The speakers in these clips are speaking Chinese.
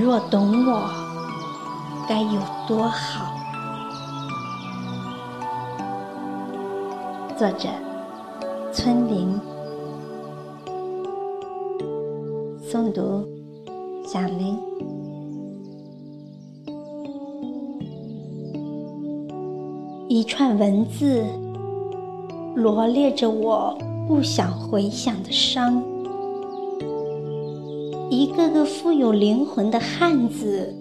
若懂我，该有多好。作者：村林，诵读：小林。一串文字罗列着我不想回想的伤，一个个富有灵魂的汉字，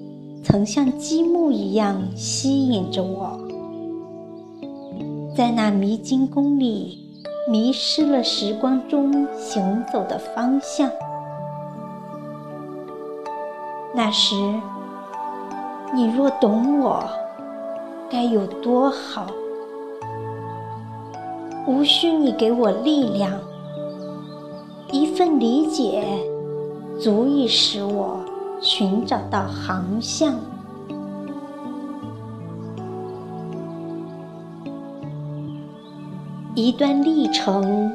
曾像积木一样吸引着我，在那迷津宫里迷失了时光中行走的方向。那时，你若懂我。该有多好！无需你给我力量，一份理解足以使我寻找到航向。一段历程，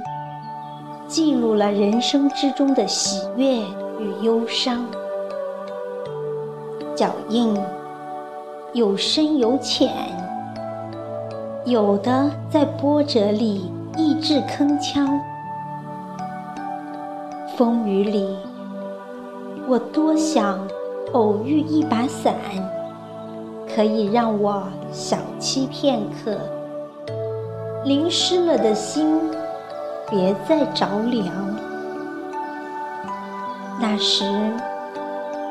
记录了人生之中的喜悦与忧伤，脚印。有深有浅，有的在波折里意志铿锵。风雨里，我多想偶遇一把伞，可以让我小憩片刻。淋湿了的心，别再着凉。那时，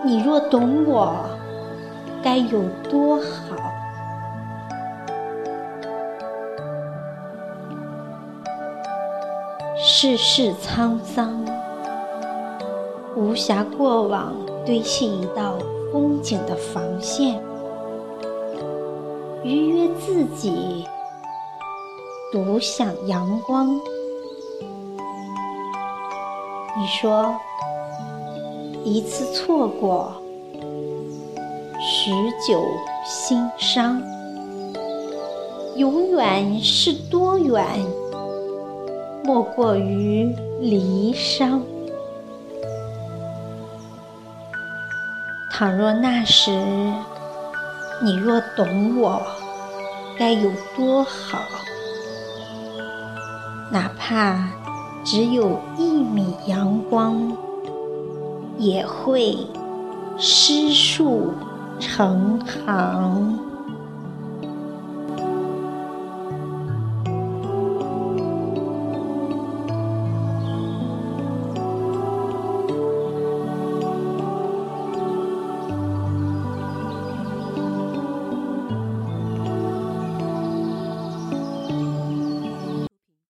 你若懂我。该有多好！世事沧桑，无暇过往堆砌一道风景的防线，愉悦自己，独享阳光。你说，一次错过。许久心伤，永远是多远？莫过于离殇。倘若那时你若懂我，该有多好？哪怕只有一米阳光，也会诗树。成行。